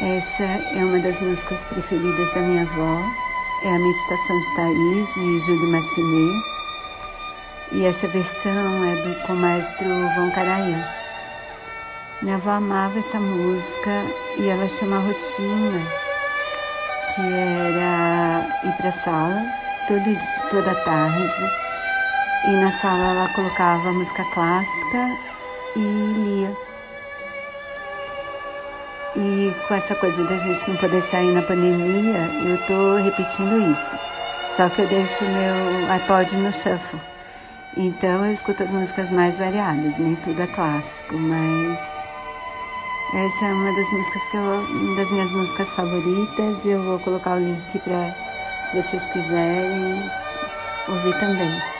Essa é uma das músicas preferidas da minha avó. É a Meditação de Thaís, de Júlio Massinet. E essa versão é do comastro Von Karajan. Minha avó amava essa música e ela tinha uma rotina que era ir para a sala todo, toda tarde e na sala ela colocava música clássica e lia. E com essa coisa da gente não poder sair na pandemia, eu tô repetindo isso. Só que eu deixo meu iPod no shuffle. Então eu escuto as músicas mais variadas, nem tudo é clássico, mas essa é uma das músicas que eu, uma das minhas músicas favoritas. Eu vou colocar o link para se vocês quiserem ouvir também.